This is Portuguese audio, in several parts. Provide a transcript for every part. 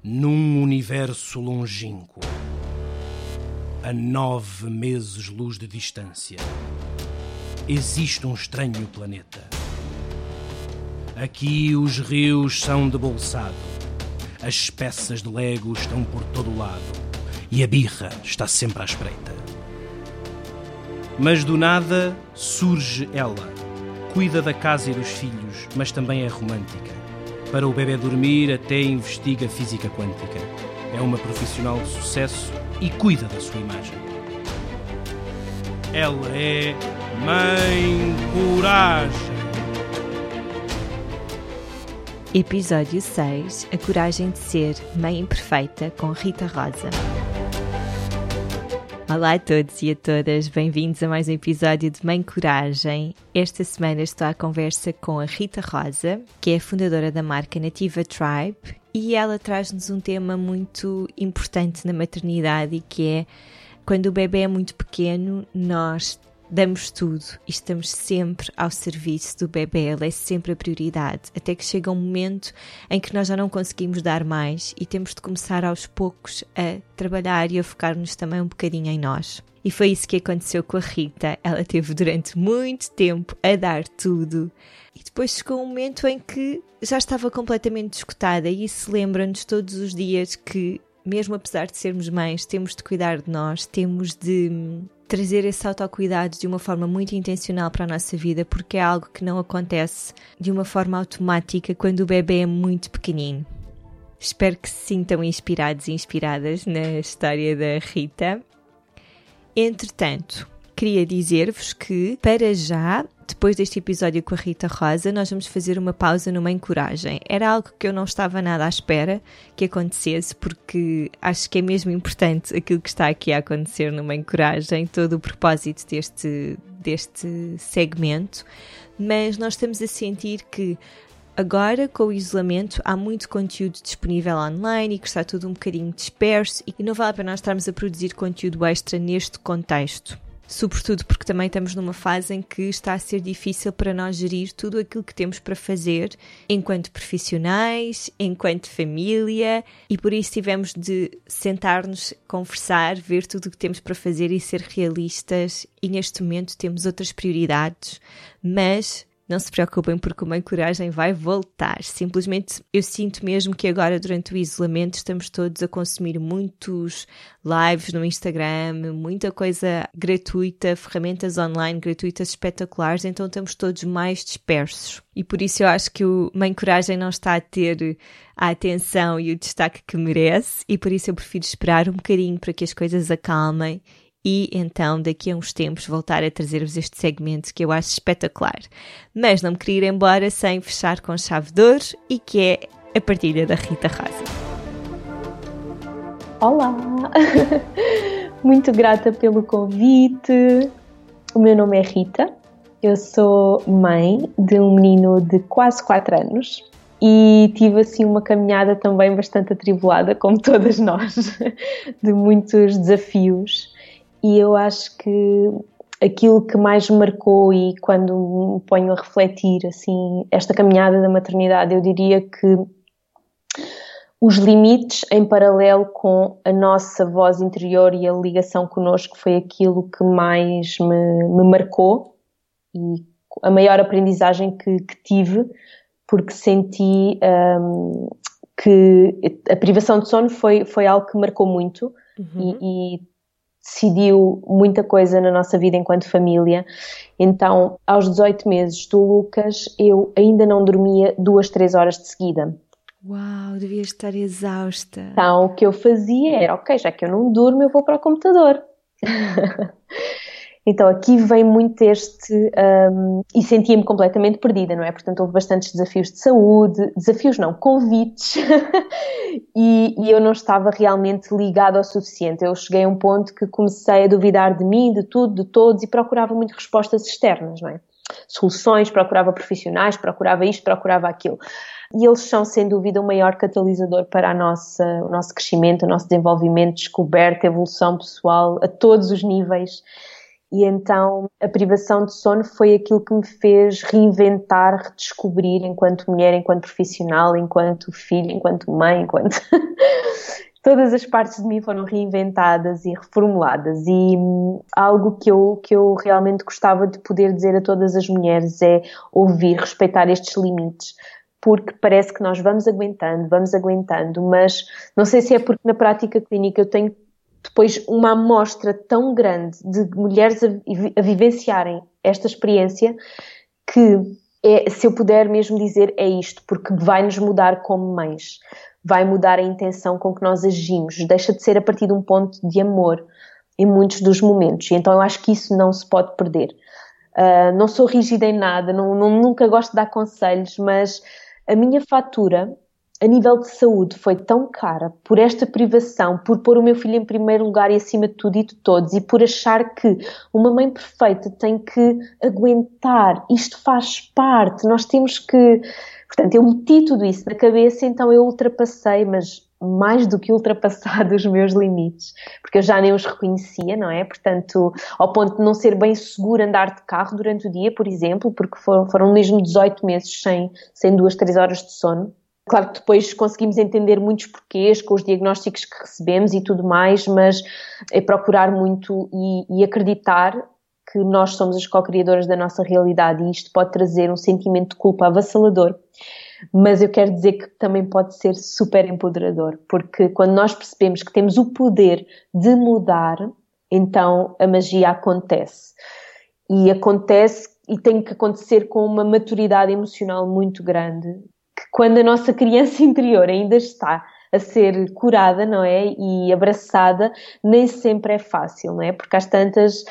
Num universo longínquo, a nove meses-luz de distância, existe um estranho planeta. Aqui os rios são de bolsado, as peças de Lego estão por todo lado e a birra está sempre à espreita. Mas do nada surge ela. Cuida da casa e dos filhos, mas também é romântica. Para o bebê dormir, até investiga física quântica. É uma profissional de sucesso e cuida da sua imagem. Ela é Mãe Coragem. Episódio 6 A Coragem de Ser Mãe Imperfeita com Rita Rosa. Olá a todos e a todas, bem-vindos a mais um episódio de Mãe Coragem. Esta semana estou à conversa com a Rita Rosa, que é a fundadora da marca Nativa Tribe, e ela traz-nos um tema muito importante na maternidade que é quando o bebê é muito pequeno, nós damos tudo e estamos sempre ao serviço do bebê, ela é sempre a prioridade, até que chega um momento em que nós já não conseguimos dar mais e temos de começar aos poucos a trabalhar e a focar-nos também um bocadinho em nós. E foi isso que aconteceu com a Rita. Ela teve durante muito tempo a dar tudo e depois chegou um momento em que já estava completamente escutada e isso lembra-nos todos os dias que mesmo apesar de sermos mães, temos de cuidar de nós, temos de trazer esse autocuidado de uma forma muito intencional para a nossa vida, porque é algo que não acontece de uma forma automática quando o bebê é muito pequenino. Espero que se sintam inspirados e inspiradas na história da Rita. Entretanto, queria dizer-vos que, para já, depois deste episódio com a Rita Rosa, nós vamos fazer uma pausa numa encoragem. Era algo que eu não estava nada à espera que acontecesse, porque acho que é mesmo importante aquilo que está aqui a acontecer numa encoragem, todo o propósito deste, deste segmento. Mas nós estamos a sentir que Agora, com o isolamento, há muito conteúdo disponível online e que está tudo um bocadinho disperso e não vale a pena nós estarmos a produzir conteúdo extra neste contexto sobretudo porque também estamos numa fase em que está a ser difícil para nós gerir tudo aquilo que temos para fazer enquanto profissionais, enquanto família, e por isso tivemos de sentar-nos, conversar, ver tudo o que temos para fazer e ser realistas. E neste momento temos outras prioridades, mas não se preocupem porque o Mãe Coragem vai voltar. Simplesmente eu sinto mesmo que agora, durante o isolamento, estamos todos a consumir muitos lives no Instagram, muita coisa gratuita, ferramentas online gratuitas espetaculares, então estamos todos mais dispersos. E por isso eu acho que o Mãe Coragem não está a ter a atenção e o destaque que merece, e por isso eu prefiro esperar um bocadinho para que as coisas acalmem e então daqui a uns tempos voltar a trazer-vos este segmento que eu acho espetacular. Mas não me queria ir embora sem fechar com chave de ouro e que é a partilha da Rita Rosa. Olá! Muito grata pelo convite. O meu nome é Rita, eu sou mãe de um menino de quase 4 anos e tive assim uma caminhada também bastante atribulada, como todas nós, de muitos desafios e eu acho que aquilo que mais me marcou e quando me ponho a refletir assim esta caminhada da maternidade, eu diria que os limites em paralelo com a nossa voz interior e a ligação connosco foi aquilo que mais me, me marcou e a maior aprendizagem que, que tive, porque senti um, que a privação de sono foi, foi algo que marcou muito uhum. e, e decidiu muita coisa na nossa vida enquanto família. Então, aos 18 meses do Lucas, eu ainda não dormia duas, três horas de seguida. Uau, devia estar exausta. Então, o que eu fazia era, ok, já que eu não durmo, eu vou para o computador. Então aqui vem muito este. Um, e sentia-me completamente perdida, não é? Portanto, houve bastantes desafios de saúde, desafios não, convites, e, e, eu não estava realmente ligada ao suficiente. Eu cheguei a um ponto que comecei a duvidar de mim, de tudo, de todos, e procurava muito respostas externas, não é? Soluções, procurava profissionais, procurava isto, procurava aquilo. E eles são, sem dúvida, o maior catalisador para a nossa, o nosso crescimento, o nosso desenvolvimento, descoberta, evolução pessoal, a todos os níveis E então a privação de sono foi aquilo que me fez reinventar, redescobrir enquanto mulher, enquanto profissional, enquanto filha, enquanto mãe, enquanto. Todas as partes de mim foram reinventadas e reformuladas. E hum, algo que eu, que eu realmente gostava de poder dizer a todas as mulheres é ouvir, respeitar estes limites porque parece que nós vamos aguentando, vamos aguentando, mas não sei se é porque na prática clínica eu tenho depois uma amostra tão grande de mulheres a, a vivenciarem esta experiência que é, se eu puder mesmo dizer é isto, porque vai nos mudar como mães, vai mudar a intenção com que nós agimos, deixa de ser a partir de um ponto de amor em muitos dos momentos, e então eu acho que isso não se pode perder. Uh, não sou rígida em nada, não, não, nunca gosto de dar conselhos, mas a minha fatura a nível de saúde foi tão cara por esta privação, por pôr o meu filho em primeiro lugar e acima de tudo e de todos, e por achar que uma mãe perfeita tem que aguentar, isto faz parte, nós temos que. Portanto, eu meti tudo isso na cabeça, então eu ultrapassei, mas mais do que ultrapassado os meus limites, porque eu já nem os reconhecia, não é? Portanto, ao ponto de não ser bem seguro andar de carro durante o dia, por exemplo, porque foram, foram mesmo 18 meses sem, sem duas, três horas de sono. Claro que depois conseguimos entender muitos porquês com os diagnósticos que recebemos e tudo mais, mas é procurar muito e, e acreditar que nós somos as co-criadoras da nossa realidade e isto pode trazer um sentimento de culpa avassalador. Mas eu quero dizer que também pode ser super empoderador, porque quando nós percebemos que temos o poder de mudar, então a magia acontece. E acontece e tem que acontecer com uma maturidade emocional muito grande quando a nossa criança interior ainda está a ser curada, não é? E abraçada, nem sempre é fácil, não é? Porque às tantas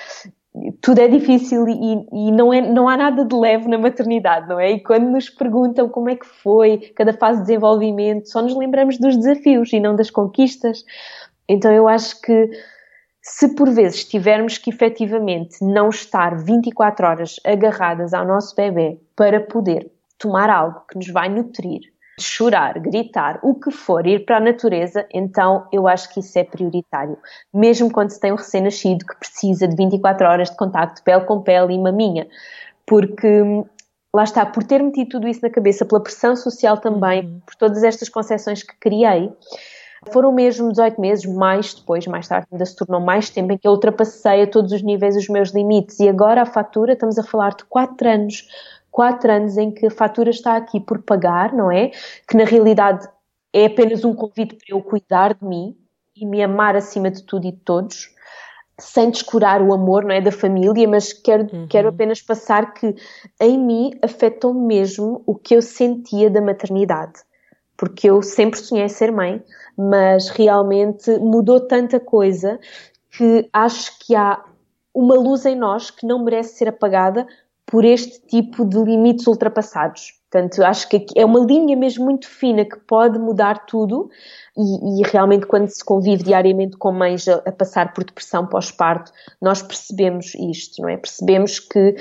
tudo é difícil e, e, não, é, não há nada de leve na maternidade, não é? E quando nos perguntam como é que foi cada fase de desenvolvimento, só nos lembramos dos desafios e não das conquistas. Então eu acho que se por vezes tivermos que efetivamente não estar 24 horas agarradas ao nosso bebê para poder tomar algo que nos vai nutrir, chorar, gritar, o que for, ir para a natureza, então eu acho que isso é prioritário. Mesmo quando se tem um recém-nascido que precisa de 24 horas de contacto pele com pele e maminha. Porque lá está, por ter metido tudo isso na cabeça, pela pressão social também, uhum. por todas estas concessões que criei, foram mesmo 18 meses, mais depois, mais tarde, ainda se tornou mais tempo em que eu ultrapassei a todos os níveis os meus limites. E agora a fatura, estamos a falar de 4 anos quatro anos em que a fatura está aqui por pagar, não é? Que na realidade é apenas um convite para eu cuidar de mim e me amar acima de tudo e de todos, sem descurar o amor, não é, da família, mas quero, uhum. quero apenas passar que em mim afetou mesmo o que eu sentia da maternidade. Porque eu sempre sonhei ser mãe, mas realmente mudou tanta coisa que acho que há uma luz em nós que não merece ser apagada por este tipo de limites ultrapassados. Portanto, acho que é uma linha mesmo muito fina que pode mudar tudo e, e realmente quando se convive diariamente com mães a, a passar por depressão pós-parto, nós percebemos isto, não é? Percebemos que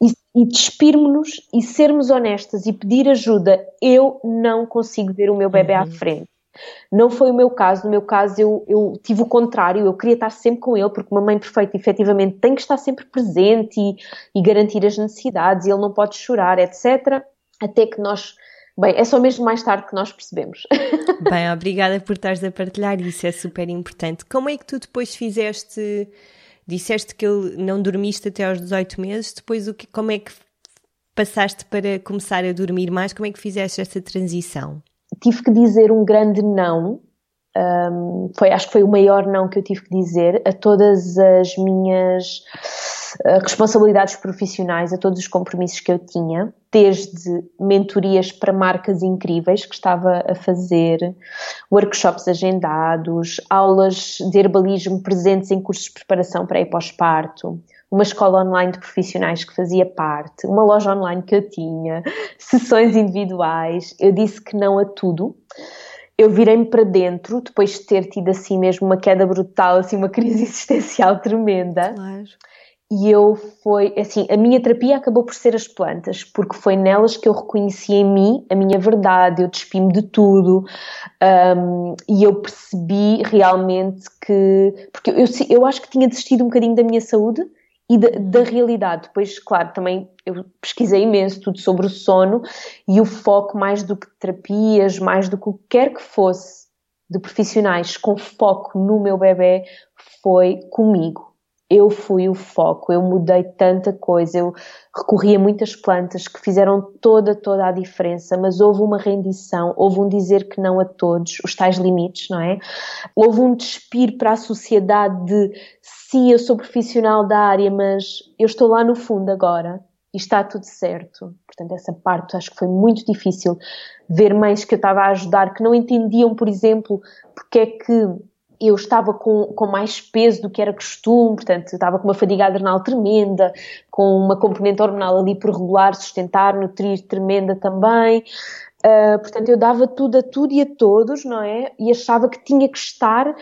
e, e despirmos-nos e sermos honestas e pedir ajuda. Eu não consigo ver o meu bebê uhum. à frente. Não foi o meu caso, no meu caso eu, eu, tive o contrário, eu queria estar sempre com ele, porque uma mãe perfeita efetivamente tem que estar sempre presente e, e garantir as necessidades, e ele não pode chorar, etc. Até que nós Bem, é só mesmo mais tarde que nós percebemos. Bem, obrigada por estares a partilhar isso, é super importante. Como é que tu depois fizeste, disseste que não dormiste até aos 18 meses, depois o que, como é que passaste para começar a dormir mais, como é que fizeste essa transição? Tive que dizer um grande não. Um, foi, acho que foi o maior não que eu tive que dizer a todas as minhas uh, responsabilidades profissionais, a todos os compromissos que eu tinha, desde mentorias para marcas incríveis que estava a fazer, workshops agendados, aulas de herbalismo presentes em cursos de preparação para e pós-parto, uma escola online de profissionais que fazia parte, uma loja online que eu tinha, sessões individuais. Eu disse que não a tudo. Eu virei-me para dentro, depois de ter tido assim mesmo uma queda brutal, assim uma crise existencial tremenda. Claro. E eu foi, assim, a minha terapia acabou por ser as plantas, porque foi nelas que eu reconheci em mim a minha verdade, eu despi-me de tudo um, e eu percebi realmente que, porque eu, eu acho que tinha desistido um bocadinho da minha saúde, e da, da, realidade. Depois, claro, também eu pesquisei imenso tudo sobre o sono e o foco, mais do que terapias, mais do que o que quer que fosse de profissionais com foco no meu bebê, foi comigo eu fui o foco, eu mudei tanta coisa, eu recorri a muitas plantas que fizeram toda, toda a diferença, mas houve uma rendição, houve um dizer que não a todos, os tais limites, não é? Houve um despir para a sociedade de sim, eu sou profissional da área, mas eu estou lá no fundo agora e está tudo certo. Portanto, essa parte acho que foi muito difícil ver mães que eu estava a ajudar que não entendiam, por exemplo, porque é que eu estava com, com mais peso do que era costume, portanto, estava com uma fadiga adrenal tremenda, com uma componente hormonal ali por regular, sustentar, nutrir tremenda também. Uh, portanto, eu dava tudo a tudo e a todos, não é? E achava que tinha que estar.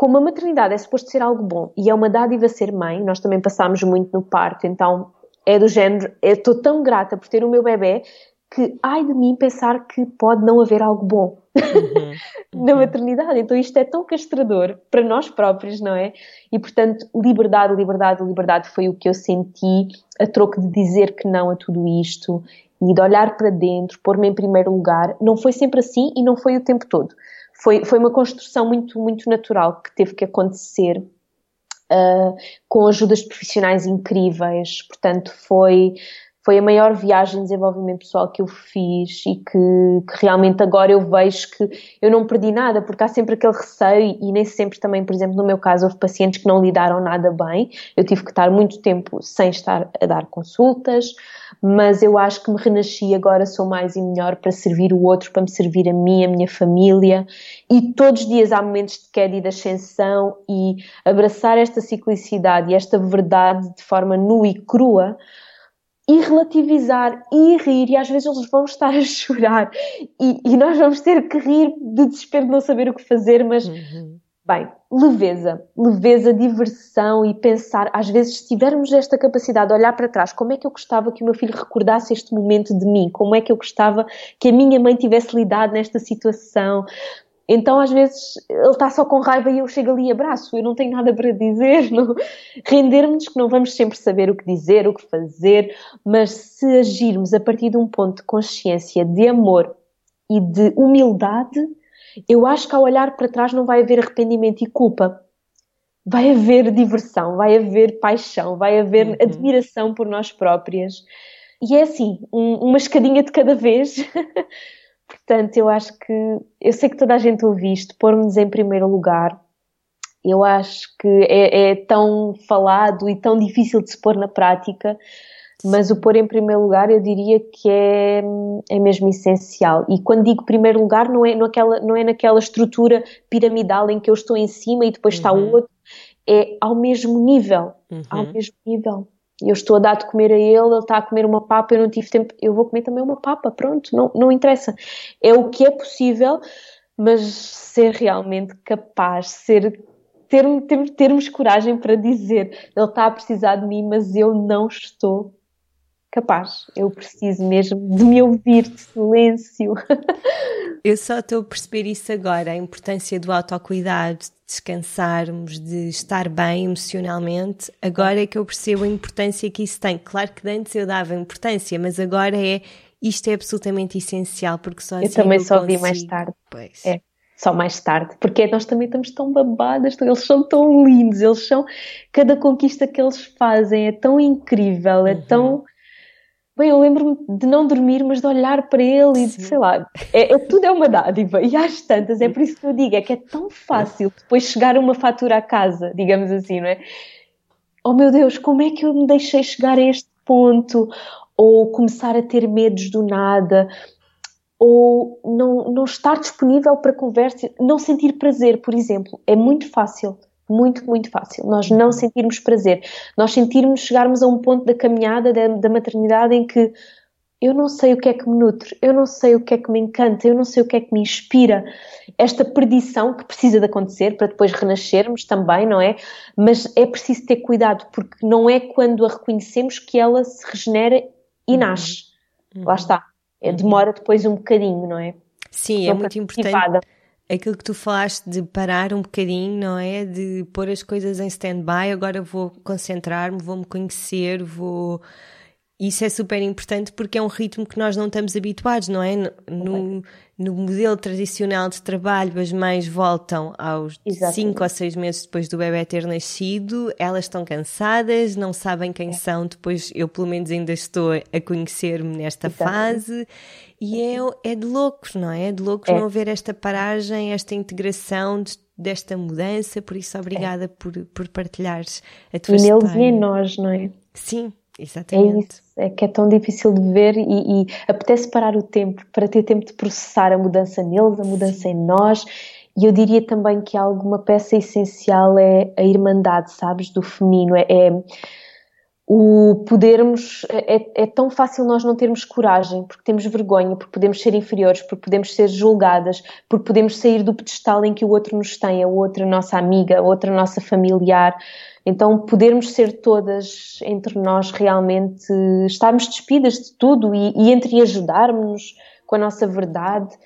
Como a maternidade é suposto ser algo bom e é uma dádiva ser mãe, nós também passámos muito no parto, então é do género, estou tão grata por ter o meu bebê que ai de mim pensar que pode não haver algo bom uhum, uhum. na maternidade. Então isto é tão castrador para nós próprios, não é? E portanto, liberdade, liberdade, liberdade foi o que eu senti a troco de dizer que não a tudo isto e de olhar para dentro, pôr-me em primeiro lugar. Não foi sempre assim e não foi o tempo todo. Foi, foi uma construção muito, muito natural que teve que acontecer uh, com ajudas profissionais incríveis. Portanto, foi foi a maior viagem de desenvolvimento pessoal que eu fiz e que, que, realmente agora eu vejo que eu não perdi nada, porque há sempre aquele receio e nem sempre também, por exemplo, no meu caso, houve pacientes que não lidaram nada bem. Eu tive que estar muito tempo sem estar a dar consultas, mas eu acho que me renasci agora, sou mais e melhor para servir o outro, para me servir a mim, a minha família. E todos os dias há momentos de queda e de ascensão e abraçar esta ciclicidade e esta verdade de forma nua e crua e relativizar e rir, e às vezes eles vão estar a chorar e, e nós vamos ter que rir de desespero de não saber o que fazer, mas uhum. bem, leveza, leveza, diversão e pensar, às vezes se tivermos esta capacidade de olhar para trás, como é que eu gostava que o meu filho recordasse este momento de mim, como é que eu gostava que a minha mãe tivesse lidado nesta situação, então, às vezes, ele está só com raiva e eu chego ali e abraço, eu não tenho nada para dizer. Rendermos que não vamos sempre saber o que dizer, o que fazer, mas se agirmos a partir de um ponto de consciência, de amor e de humildade, eu acho que ao olhar para trás não vai haver arrependimento e culpa. Vai haver diversão, vai haver paixão, vai haver uhum. admiração por nós próprias. E é assim, um, uma escadinha de cada vez. Portanto, eu acho que, eu sei que toda a gente ouve isto, pôr-nos em primeiro lugar, eu acho que é, é, tão falado e tão difícil de se pôr na prática, mas o pôr em primeiro lugar eu diria que é, é mesmo essencial. E quando digo primeiro lugar, não é, naquela, não é naquela estrutura piramidal em que eu estou em cima e depois uhum. está o outro, é ao mesmo nível. Uhum. Ao mesmo nível eu estou a dar de comer a ele, ele está a comer uma papa, eu não tive tempo, eu vou comer também uma papa, pronto, não, não interessa. É o que é possível, mas ser realmente capaz, ser ter, ter, termos coragem para dizer ele está a precisar de mim, mas eu não estou capaz. Eu preciso mesmo de me ouvir, de silêncio. Eu só estou a perceber isso agora, a importância do autocuidado, de descansarmos, de estar bem emocionalmente. Agora é que eu percebo a importância que isso tem. Claro que antes eu dava importância, mas agora é isto é absolutamente essencial porque só assim eu também eu só consigo. vi mais tarde. Pois. É só mais tarde, porque nós também estamos tão babadas, eles são tão lindos, eles são cada conquista que eles fazem é tão incrível, é uhum. tão Bem, eu lembro-me de não dormir, mas de olhar para ele e de, sei lá, é, é, tudo é uma dádiva. E às tantas, é por isso que eu digo, é que é tão fácil depois chegar uma fatura à casa, digamos assim, não é? Oh meu Deus, como é que eu me deixei chegar a este ponto? Ou começar a ter medos do nada, ou não, não estar disponível para conversa, não sentir prazer, por exemplo. É muito fácil muito, muito fácil. Nós não sentirmos prazer, nós sentirmos chegarmos a um ponto da caminhada da, da, maternidade em que eu não sei o que é que me nutre, eu não sei o que é que me encanta, eu não sei o que é que me inspira. Esta perdição que precisa de acontecer para depois renascermos também, não é? Mas é preciso ter cuidado, porque não é quando a reconhecemos que ela se regenera e uhum. nasce. Uhum. Lá está. É, demora depois um bocadinho, não é? Sim, é muito importante aquilo que tu falaste de parar um bocadinho, não é? De pôr as coisas em stand-by, agora vou concentrar-me, vou me conhecer, vou. Isso é super importante porque é um ritmo que nós não estamos habituados, não é? No, no modelo tradicional de trabalho, as mães voltam aos 5 ou 6 meses depois do bebê ter nascido, elas estão cansadas, não sabem quem é. são, depois eu pelo menos ainda estou a conhecer-me nesta Exatamente. fase e é, é de loucos, não é? É de loucos é. não haver esta paragem, esta integração de, desta mudança, por isso obrigada é. por, por partilhares a tua e história. E neles e em nós, não é? Sim, exatamente. É isso, é que é tão difícil de ver e, e apetece parar o tempo para ter tempo de processar a mudança neles, a mudança em nós. E eu diria também que alguma peça essencial é a irmandade, sabes, do feminino. É, é o podermos. É, é, tão fácil nós não termos coragem, porque temos vergonha, porque podemos ser inferiores, porque podemos ser julgadas, porque podemos sair do pedestal em que o outro nos tem, a outra nossa amiga, a outra nossa familiar. Então, podermos ser todas entre nós realmente, estarmos despidas de tudo e, e entre ajudarmos com a nossa verdade,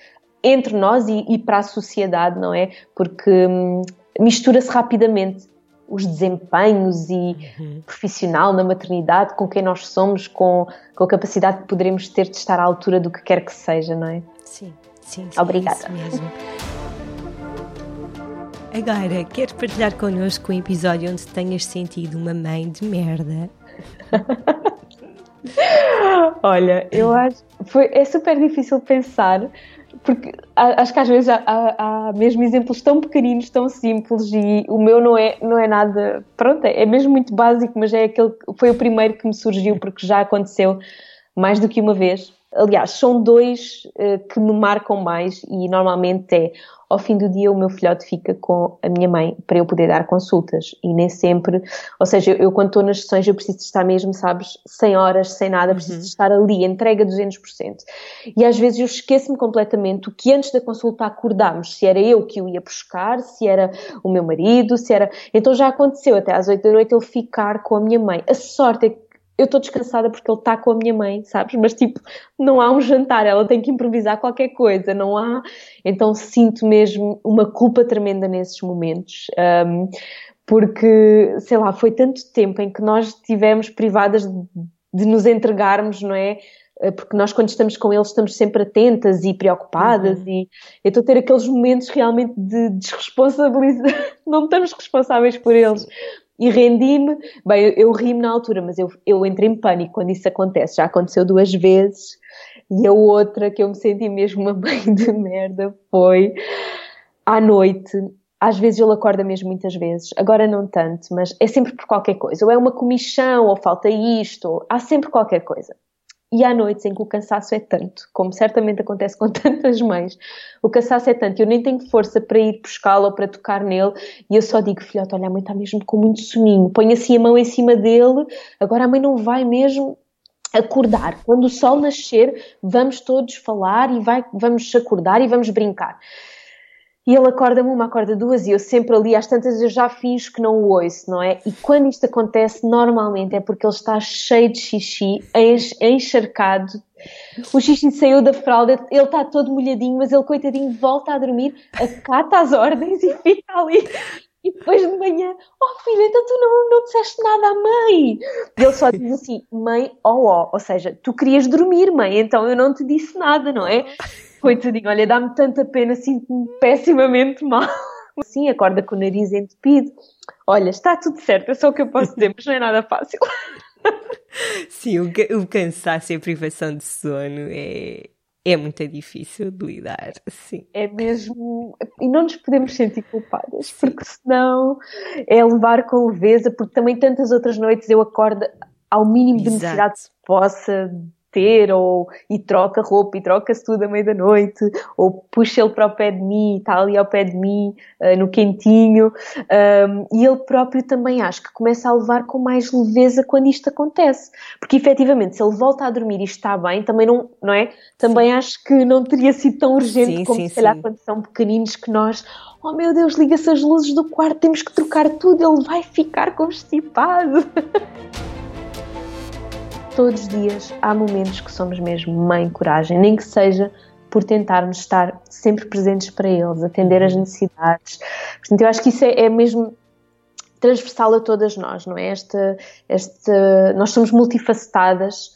entre nós e, e para a sociedade, não é? Porque hum, mistura-se rapidamente os desempenhos e uhum. profissional na maternidade, com quem nós somos, com, com a capacidade que poderemos ter de estar à altura do que quer que seja, não é? Sim, sim. sim Obrigada. mesmo. Agora, queres partilhar connosco um episódio onde tenhas sentido uma mãe de merda? Olha, eu acho. Foi, é super difícil pensar porque acho que às vezes há, há, há, mesmo exemplos tão pequeninos, tão simples e o meu não é, não é nada, pronto, é mesmo muito básico, mas é aquele, foi o primeiro que me surgiu porque já aconteceu mais do que uma vez. Aliás, são dois uh, que me marcam mais e normalmente é ao fim do dia o meu filhote fica com a minha mãe para eu poder dar consultas e nem sempre, ou seja, eu, eu quando estou nas sessões eu preciso de estar mesmo, sabes, sem horas, sem nada, preciso uhum. de estar ali, entrega 200%. E às vezes eu esqueço-me completamente o que antes da consulta acordámos, se era eu que o ia buscar, se era o meu marido, se era... Então já aconteceu até às 8 da noite ele ficar com a minha mãe. A sorte é que eu estou descansada porque ele está com a minha mãe, sabes? Mas tipo, não há um jantar, ela tem que improvisar qualquer coisa, não há. Então sinto mesmo uma culpa tremenda nesses momentos. Um, porque, sei lá, foi tanto tempo em que nós tivemos privadas de, de nos entregarmos, não é? Eh, porque nós quando estamos com eles estamos sempre atentas e preocupadas uhum. e então ter aqueles momentos realmente de desresponsabilizar, não estamos responsáveis por eles, e rendi-me. Bem, eu, ri-me na altura, mas eu, eu entrei em pânico quando isso acontece. Já aconteceu duas vezes. E a outra que eu me senti mesmo uma mãe de merda foi à noite. Às vezes ele acorda mesmo muitas vezes, agora não tanto, mas é sempre por qualquer coisa. Ou é uma comichão, ou falta isto, ou... há sempre qualquer coisa. E há noites em que o cansaço é tanto, como certamente acontece com tantas mães, o cansaço é tanto, eu nem tenho força para ir buscá-lo ou para tocar nele, e eu só digo, filhote, olha, a mãe está mesmo com muito soninho, põe assim a mão em cima dele, agora a mãe não vai mesmo acordar. Quando o sol nascer, vamos todos falar e vai, vamos acordar e vamos brincar. E ele acorda-me uma, acorda duas, e eu sempre ali, às tantas, eu já finjo que não o ouço, não é? E quando isto acontece, normalmente é porque ele está cheio de xixi, encharcado. O xixi saiu da fralda, ele está todo molhadinho, mas ele, coitadinho, volta a dormir, acata as ordens e fica ali. E depois de manhã, oh filha, então tu não, não disseste nada à mãe. E ele só diz assim, mãe, oh, oh, ou seja, tu querias dormir, mãe, então eu não te disse nada, não é? Coitadinho, olha, dá-me tanta pena, sinto-me pessimamente mal. Sim, acorda com o nariz entupido. Olha, está tudo certo, é só o que eu posso dizer, mas não é nada fácil. Sim, o, o cansaço e a privação de sono é, é muito difícil de lidar, sim. É mesmo. E não nos podemos sentir culpadas, sim. porque senão é levar com leveza, porque também tantas outras noites eu acordo ao mínimo de necessidade que possa ter, ou e troca roupa e troca-se tudo à meia da noite, ou puxa ele para o pé de mim, está ali ao pé de mim, uh, no quentinho, um, e ele próprio também acho que começa a levar com mais leveza quando isto acontece, porque efetivamente se ele volta a dormir e está bem, também não, não é? Também sim. acho que não teria sido tão urgente sim, como sim, se calhar quando são pequeninos que nós oh meu Deus, liga-se as luzes do quarto, temos que trocar tudo, ele vai ficar constipado. todos os dias há momentos que somos mesmo mãe coragem, nem que seja por tentarmos estar sempre presentes para eles, atender as necessidades. Portanto, eu acho que isso é, é mesmo transversal a todas nós, não é? Esta, esta, nós somos multifacetadas,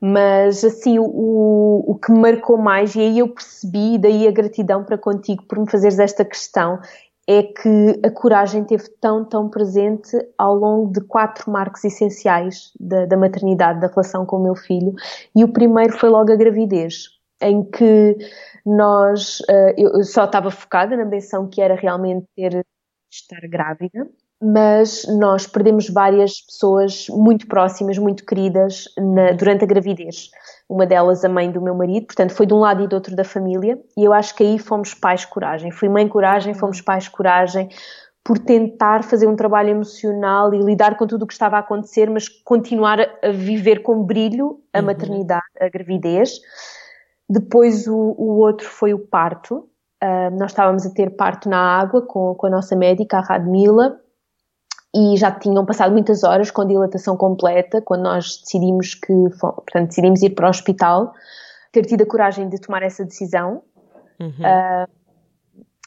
mas assim, o, o que me marcou mais, e aí eu percebi, daí a gratidão para contigo por me fazeres esta questão, é que a coragem teve tão, tão presente ao longo de quatro marcos essenciais da, da maternidade, da relação com o meu filho. E o primeiro foi logo a gravidez, em que nós, uh, eu só estava focada na benção que era realmente ter estar grávida, mas nós perdemos várias pessoas muito próximas, muito queridas na, durante a gravidez uma delas a mãe do meu marido, portanto foi de um lado e do outro da família, e eu acho que aí fomos pais coragem. Fui mãe coragem, fomos pais coragem, por tentar fazer um trabalho emocional e lidar com tudo o que estava a acontecer, mas continuar a viver com brilho a uhum. maternidade, a gravidez. Depois o, o outro foi o parto. Uh, nós estávamos a ter parto na água com, com a nossa médica, a Radmila, e já tinham passado muitas horas com dilatação completa, quando nós decidimos que, portanto, decidimos ir para o hospital, ter tido a coragem de tomar essa decisão. Uhum. Uh,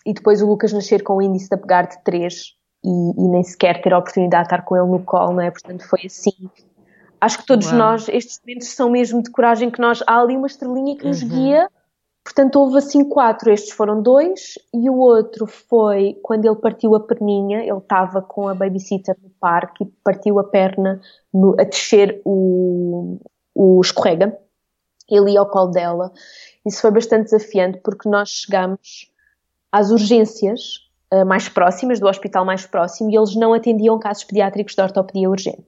e depois o Lucas nascer com o índice de apegar de 3 e, e, nem sequer ter a oportunidade de estar com ele no colo, não é? Portanto, foi assim. Acho que todos Uau. nós, estes momentos são mesmo de coragem que nós, há ali uma estrelinha que nos uhum. guia Portanto, houve assim quatro, estes foram dois, e o outro foi quando ele partiu a perninha, ele estava com a babysitter no parque e partiu a perna no, a descer o, o escorrega, ele ia ao colo dela. Isso foi bastante desafiante porque nós chegamos às urgências uh, mais próximas, do hospital mais próximo, e eles não atendiam casos pediátricos de ortopedia urgente.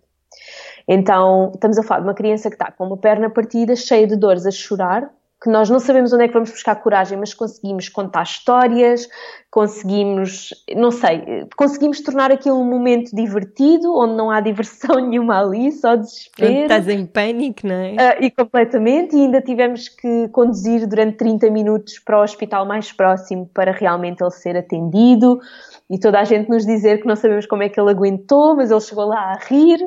Então, estamos a falar de uma criança que está com uma perna partida, cheia de dores, a chorar, que nós não sabemos onde é que vamos buscar coragem, mas conseguimos contar histórias, conseguimos, não sei, conseguimos tornar aquilo um momento divertido, onde não há diversão nenhuma ali, só desespero. Onde estás em pânico, não é? Uh, e completamente, e ainda tivemos que conduzir durante 30 minutos para o hospital mais próximo para realmente ele ser atendido, e toda a gente nos dizer que não sabemos como é que ele aguentou, mas ele chegou lá a rir.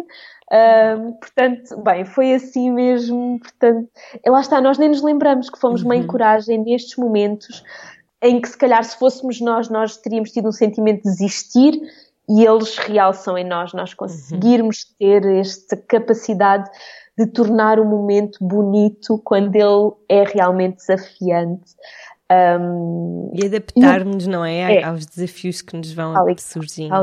Um, portanto, bem, foi assim mesmo. Portanto, lá está, nós nem nos lembramos que fomos uhum. mãe coragem nestes momentos em que, se calhar, se fôssemos nós, nós teríamos tido um sentimento de desistir e eles realçam em nós, nós uhum. conseguirmos uhum. ter esta capacidade de tornar o momento bonito quando ele é realmente desafiante. Um, e adaptarmos, não é, é, aos desafios que nos vão surgindo.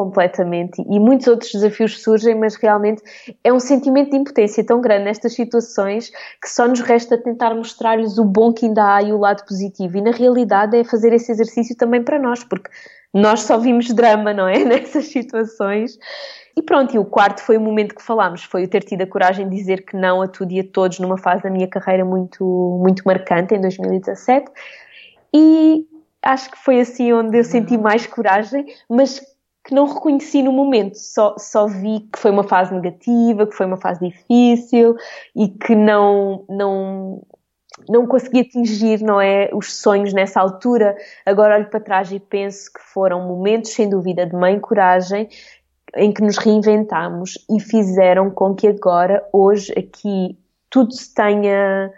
Completamente. E muitos outros desafios surgem, mas realmente é um sentimento de impotência tão grande nestas situações que só nos resta tentar mostrar-lhes o bom que ainda há e o lado positivo. E na realidade é fazer esse exercício também para nós, porque nós só vimos drama, não é? Nessas situações. E pronto, e o quarto foi o momento que falámos, foi o ter tido a coragem de dizer que não a tudo e a todos numa fase da minha carreira muito, muito marcante, em 2017. E acho que foi assim onde eu senti mais coragem, mas que não reconheci no momento, só, só vi que foi uma fase negativa, que foi uma fase difícil e que não, não, não consegui atingir, não é, os sonhos nessa altura. Agora olho para trás e penso que foram momentos, sem dúvida, de mãe coragem, em que nos reinventamos e fizeram com que agora, hoje, aqui, tudo se tenha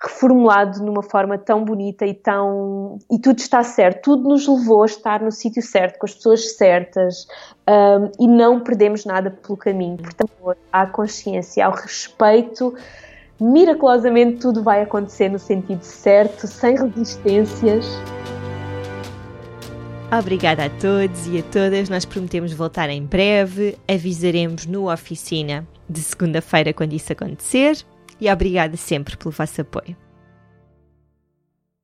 reformulado numa forma tão bonita e tão e tudo está certo, tudo nos levou a estar no sítio certo, com as pessoas certas um, e não perdemos nada pelo caminho. Portanto, há consciência, há o respeito, miraculosamente tudo vai acontecer no sentido certo, sem resistências. Obrigada a todos e a todas. Nós prometemos voltar em breve. Avisaremos no oficina de segunda-feira quando isso acontecer e obrigada sempre pelo vosso apoio.